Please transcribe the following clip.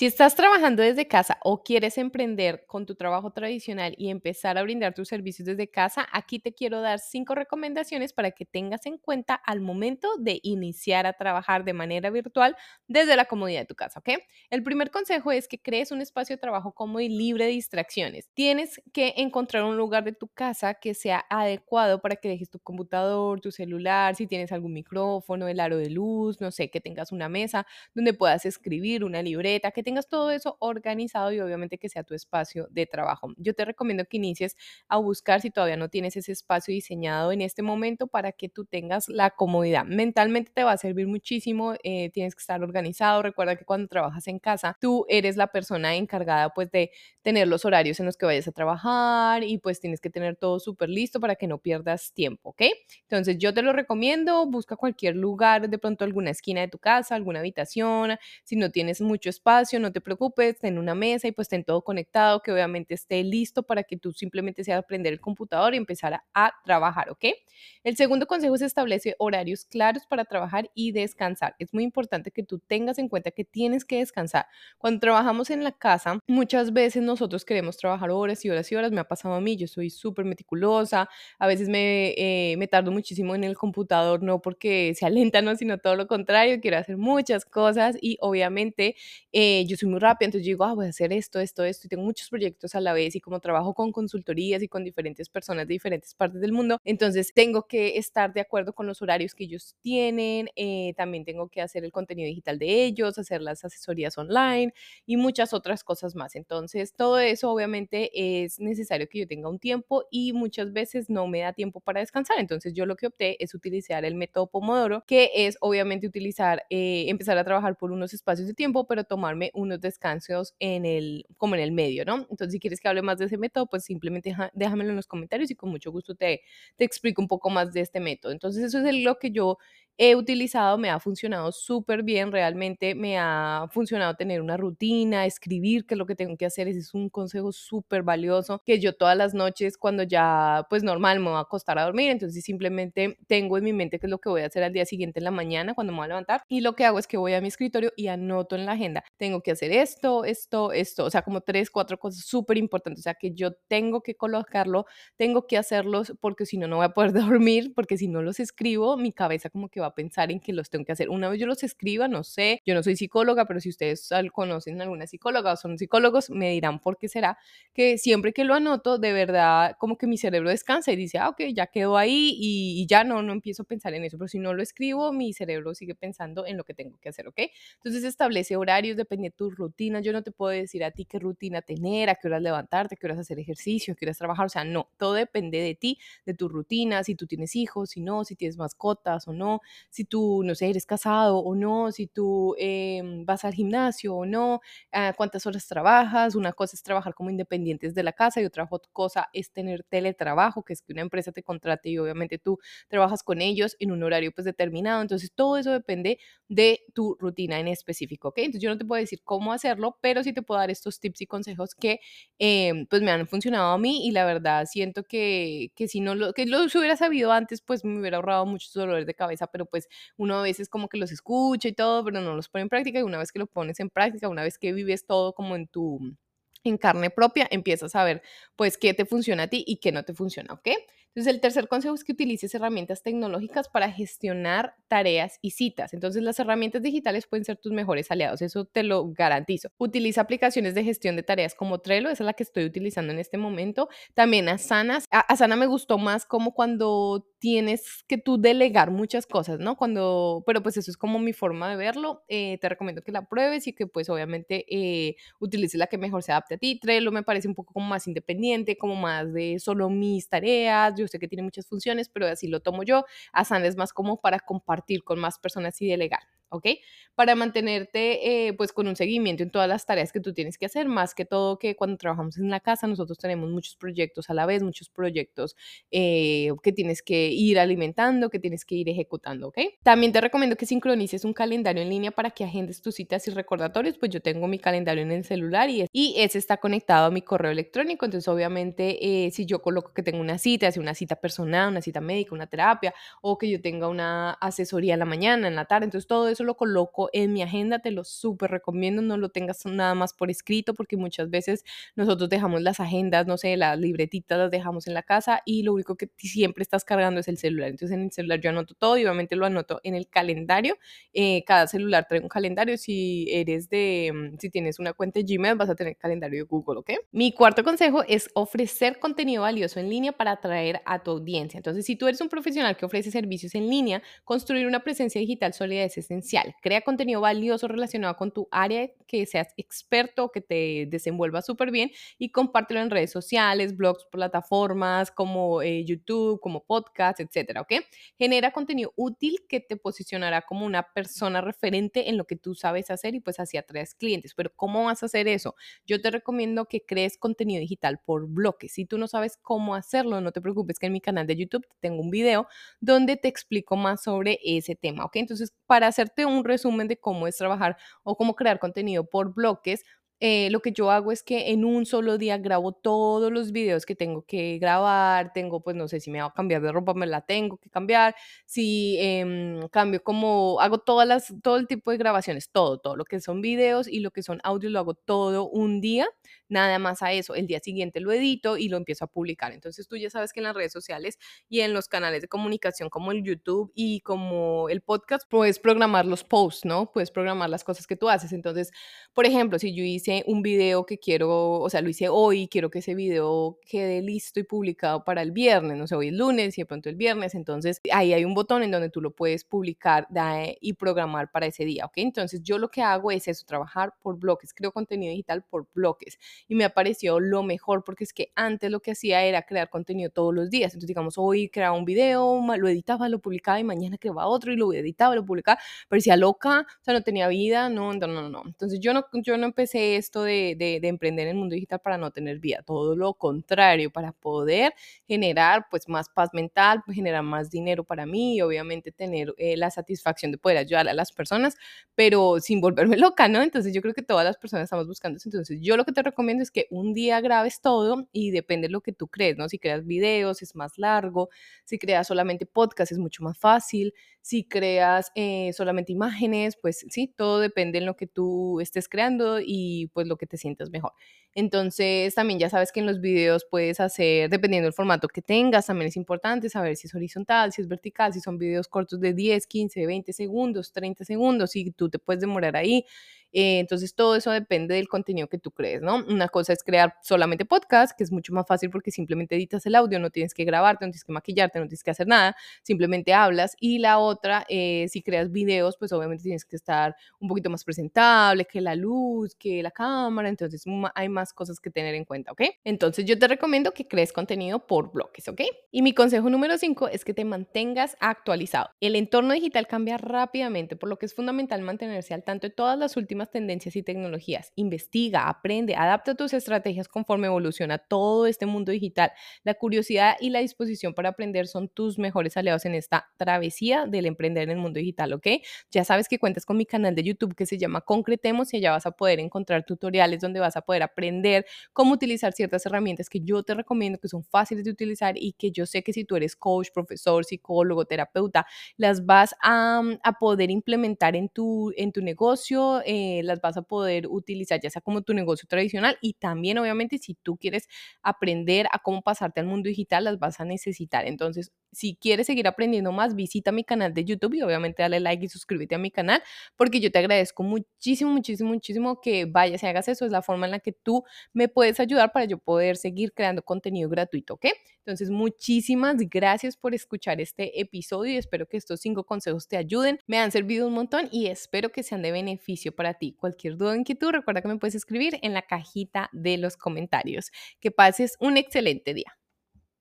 Si estás trabajando desde casa o quieres emprender con tu trabajo tradicional y empezar a brindar tus servicios desde casa, aquí te quiero dar cinco recomendaciones para que tengas en cuenta al momento de iniciar a trabajar de manera virtual desde la comodidad de tu casa, ¿ok? El primer consejo es que crees un espacio de trabajo cómodo y libre de distracciones. Tienes que encontrar un lugar de tu casa que sea adecuado para que dejes tu computador, tu celular, si tienes algún micrófono, el aro de luz, no sé, que tengas una mesa donde puedas escribir, una libreta, que tengas todo eso organizado y obviamente que sea tu espacio de trabajo. Yo te recomiendo que inicies a buscar si todavía no tienes ese espacio diseñado en este momento para que tú tengas la comodidad. Mentalmente te va a servir muchísimo, eh, tienes que estar organizado. Recuerda que cuando trabajas en casa, tú eres la persona encargada pues de tener los horarios en los que vayas a trabajar y pues tienes que tener todo súper listo para que no pierdas tiempo, ¿ok? Entonces yo te lo recomiendo, busca cualquier lugar, de pronto alguna esquina de tu casa, alguna habitación, si no tienes mucho espacio, no te preocupes, ten una mesa y pues ten todo conectado, que obviamente esté listo para que tú simplemente seas aprender el computador y empezar a, trabajar, ¿ok? El segundo consejo es establecer horarios claros para trabajar y descansar. Es muy importante que tú tengas en cuenta que tienes que descansar. Cuando trabajamos en la casa, muchas veces nosotros queremos trabajar horas y horas y horas. Me ha pasado a mí, yo soy súper meticulosa, a veces me, eh, me tardo muchísimo en el computador, no porque sea lenta, no, sino todo lo contrario, quiero hacer muchas cosas y obviamente eh, yo soy muy rápida, entonces yo digo, ah, voy a hacer esto, esto, esto, y tengo muchos proyectos a la vez y como trabajo con consultorías y con diferentes personas de diferentes partes del mundo, entonces tengo que estar de acuerdo con los horarios que ellos tienen, eh, también tengo que hacer el contenido digital de ellos, hacer las asesorías online y muchas otras cosas más. Entonces, todo eso obviamente es necesario que yo tenga un tiempo y muchas veces no me da tiempo para descansar. Entonces, yo lo que opté es utilizar el método Pomodoro, que es obviamente utilizar, eh, empezar a trabajar por unos espacios de tiempo, pero tomarme unos descansos en el, como en el medio, ¿no? Entonces, si quieres que hable más de ese método, pues simplemente déjamelo en los comentarios y con mucho gusto te, te explico un poco más de este método. Entonces, eso es lo que yo he utilizado, me ha funcionado súper bien, realmente me ha funcionado tener una rutina, escribir qué es lo que tengo que hacer, ese es un consejo súper valioso que yo todas las noches cuando ya pues normal me voy a acostar a dormir, entonces simplemente tengo en mi mente qué es lo que voy a hacer al día siguiente en la mañana cuando me voy a levantar y lo que hago es que voy a mi escritorio y anoto en la agenda, tengo que hacer esto, esto, esto, o sea, como tres, cuatro cosas súper importantes, o sea, que yo tengo que colocarlo, tengo que hacerlos porque si no, no voy a poder dormir, porque si no los escribo, mi cabeza como que va a pensar en que los tengo que hacer. Una vez yo los escriba, no sé, yo no soy psicóloga, pero si ustedes conocen alguna psicóloga o son psicólogos, me dirán por qué será que siempre que lo anoto, de verdad, como que mi cerebro descansa y dice, ah, ok, ya quedó ahí y, ya no, no empiezo a pensar en eso, pero si no lo escribo, mi cerebro sigue pensando en lo que tengo que hacer, ¿ok? Entonces establece horarios, depende de tu rutina, yo no te puedo decir a ti qué rutina tener, a qué horas levantarte, a qué horas hacer ejercicio, a qué horas trabajar, o sea, no, todo depende de ti, de tu rutina, si tú tienes hijos, si no, si tienes mascotas o no, si tú, no sé, eres casado o no, si tú em, vas al gimnasio o no, ah, cuántas horas trabajas. Una cosa es trabajar como independientes de la casa y otra cosa es tener teletrabajo, que es que una empresa te contrate y obviamente tú trabajas con ellos en un horario pues determinado. Entonces todo eso depende de tu rutina en específico, ¿ok? Entonces yo no te puedo decir cómo hacerlo, pero sí te puedo dar estos tips y consejos que em, pues me han funcionado a mí y la verdad siento que, que si no lo, que lo hubiera sabido antes, pues me hubiera ahorrado muchos dolores de cabeza, pero pues uno a veces como que los escucha y todo, pero no los pone en práctica y una vez que lo pones en práctica, una vez que vives todo como en tu en carne propia, empiezas a ver pues qué te funciona a ti y qué no te funciona, ¿ok? Entonces, el tercer consejo es que utilices herramientas tecnológicas para gestionar tareas y citas. Entonces, las herramientas digitales pueden ser tus mejores aliados, eso te lo garantizo. Utiliza aplicaciones de gestión de tareas como Trello, esa es la que estoy utilizando en este momento. También Asana. Asana me gustó más como cuando tienes que tú delegar muchas cosas, ¿no? Cuando, pero pues eso es como mi forma de verlo. Eh, te recomiendo que la pruebes y que pues obviamente eh, utilices la que mejor se adapte a ti. Trello me parece un poco como más independiente, como más de solo mis tareas yo sé que tiene muchas funciones, pero así lo tomo yo. Asana es más como para compartir con más personas y delegar. ¿Ok? Para mantenerte eh, pues con un seguimiento en todas las tareas que tú tienes que hacer, más que todo que cuando trabajamos en la casa nosotros tenemos muchos proyectos a la vez, muchos proyectos eh, que tienes que ir alimentando, que tienes que ir ejecutando, ¿ok? También te recomiendo que sincronices un calendario en línea para que agendes tus citas y recordatorios, pues yo tengo mi calendario en el celular y, y ese está conectado a mi correo electrónico, entonces obviamente eh, si yo coloco que tengo una cita, si una cita personal, una cita médica, una terapia, o que yo tenga una asesoría en la mañana, en la tarde, entonces todo eso lo coloco en mi agenda, te lo súper recomiendo, no lo tengas nada más por escrito porque muchas veces nosotros dejamos las agendas, no sé, las libretitas las dejamos en la casa y lo único que siempre estás cargando es el celular. Entonces en el celular yo anoto todo y obviamente lo anoto en el calendario. Eh, cada celular trae un calendario. Si eres de, mm, si tienes una cuenta de Gmail, vas a tener calendario de Google, ¿ok? Mi cuarto consejo es ofrecer contenido valioso en línea para atraer a tu audiencia. Entonces, si tú eres un profesional que ofrece servicios en línea, construir una presencia digital sólida es esencial. Crea contenido valioso relacionado con tu área, que seas experto, que te desenvuelvas súper bien y compártelo en redes sociales, blogs, plataformas como eh, YouTube, como podcast, etcétera, ¿ok? Genera contenido útil que te posicionará como una persona referente en lo que tú sabes hacer y pues así atraes clientes. Pero ¿cómo vas a hacer eso? Yo te recomiendo que crees contenido digital por bloques. Si tú no sabes cómo hacerlo, no te preocupes que en mi canal de YouTube tengo un video donde te explico más sobre ese tema, ¿ok? Entonces, para hacerte un resumen de cómo es trabajar o cómo crear contenido por bloques, eh, lo que yo hago es que en un solo día grabo todos los videos que tengo que grabar, tengo, pues no sé, si me va a cambiar de ropa, me la tengo que cambiar, si em, cambio como, hago todas las, todo el tipo de grabaciones, todo, todo, lo que son videos y lo que son audios, lo hago todo un día, nada más a eso, el día siguiente lo edito y lo empiezo a publicar. Entonces tú ya sabes que en las redes sociales y en los canales de comunicación como el YouTube y como el podcast, puedes programar los posts, ¿no? Puedes programar las cosas que tú haces. Entonces, por ejemplo, si yo hice un video que quiero, o sea, lo hice hoy, quiero que ese video quede listo y publicado para el viernes, no sé, hoy es lunes y de pronto el viernes, entonces ahí hay un botón en donde tú lo puedes publicar y programar para ese día, ¿ok? Entonces yo lo que hago es eso, trabajar por bloques, creo contenido digital por bloques y me ha parecido lo mejor porque es que antes lo que hacía era crear contenido todos los días, entonces digamos, hoy creaba un video, lo editaba, lo publicaba y mañana creaba otro y lo editaba, lo publicaba, parecía loca, o sea, no tenía vida, no, no, no, no. Entonces yo no, yo no empecé esto de, de, emprender en el mundo digital para no tener vida, todo lo contrario, para poder generar pues más paz mental, pues, generar más dinero para mí y obviamente tener eh, la satisfacción de poder ayudar a las personas, pero sin volverme loca, ¿no? Entonces yo creo que todas las personas estamos buscando eso. Entonces yo lo que te recomiendo es que un día grabes todo y depende de lo que tú crees, ¿no? Si creas videos es más largo, si creas solamente podcast es mucho más fácil, si creas eh, solamente imágenes, pues sí, todo depende en lo que tú estés creando y pues lo que te sientas mejor. Entonces, también ya sabes que en los videos puedes hacer, dependiendo del formato que tengas, también es importante saber si es horizontal, si es vertical, si son videos cortos de 10, 15, 20 segundos, 30 segundos, y tú te puedes demorar ahí. Eh, entonces, todo eso depende del contenido que tú crees, ¿no? Una cosa es crear solamente podcast, que es mucho más fácil porque simplemente editas el audio, no tienes que grabarte, no tienes que maquillarte, no tienes que hacer nada, simplemente hablas. Y la otra, eh, si creas videos, pues obviamente tienes que estar un poquito más presentable, que la luz, que la cámara, entonces hay más cosas que tener en cuenta, ¿ok? Entonces, yo te recomiendo que crees contenido por bloques, ¿ok? Y mi consejo número 5 es que te mantengas actualizado. El entorno digital cambia rápidamente, por lo que es fundamental mantenerse al tanto de todas las últimas tendencias y tecnologías. Investiga, aprende, adapta tus estrategias conforme evoluciona todo este mundo digital. La curiosidad y la disposición para aprender son tus mejores aliados en esta travesía del emprender en el mundo digital, ¿ok? Ya sabes que cuentas con mi canal de YouTube que se llama Concretemos y allá vas a poder encontrar tutoriales donde vas a poder aprender cómo utilizar ciertas herramientas que yo te recomiendo, que son fáciles de utilizar y que yo sé que si tú eres coach, profesor, psicólogo, terapeuta, las vas a, a poder implementar en tu, en tu negocio. Eh, eh, las vas a poder utilizar ya sea como tu negocio tradicional y también obviamente si tú quieres aprender a cómo pasarte al mundo digital, las vas a necesitar. Entonces, si quieres seguir aprendiendo más, visita mi canal de YouTube y obviamente dale like y suscríbete a mi canal porque yo te agradezco muchísimo, muchísimo, muchísimo que vayas y hagas eso. Es la forma en la que tú me puedes ayudar para yo poder seguir creando contenido gratuito, ¿ok? Entonces, muchísimas gracias por escuchar este episodio y espero que estos cinco consejos te ayuden. Me han servido un montón y espero que sean de beneficio para Cualquier duda o inquietud, recuerda que me puedes escribir en la cajita de los comentarios. Que pases un excelente día.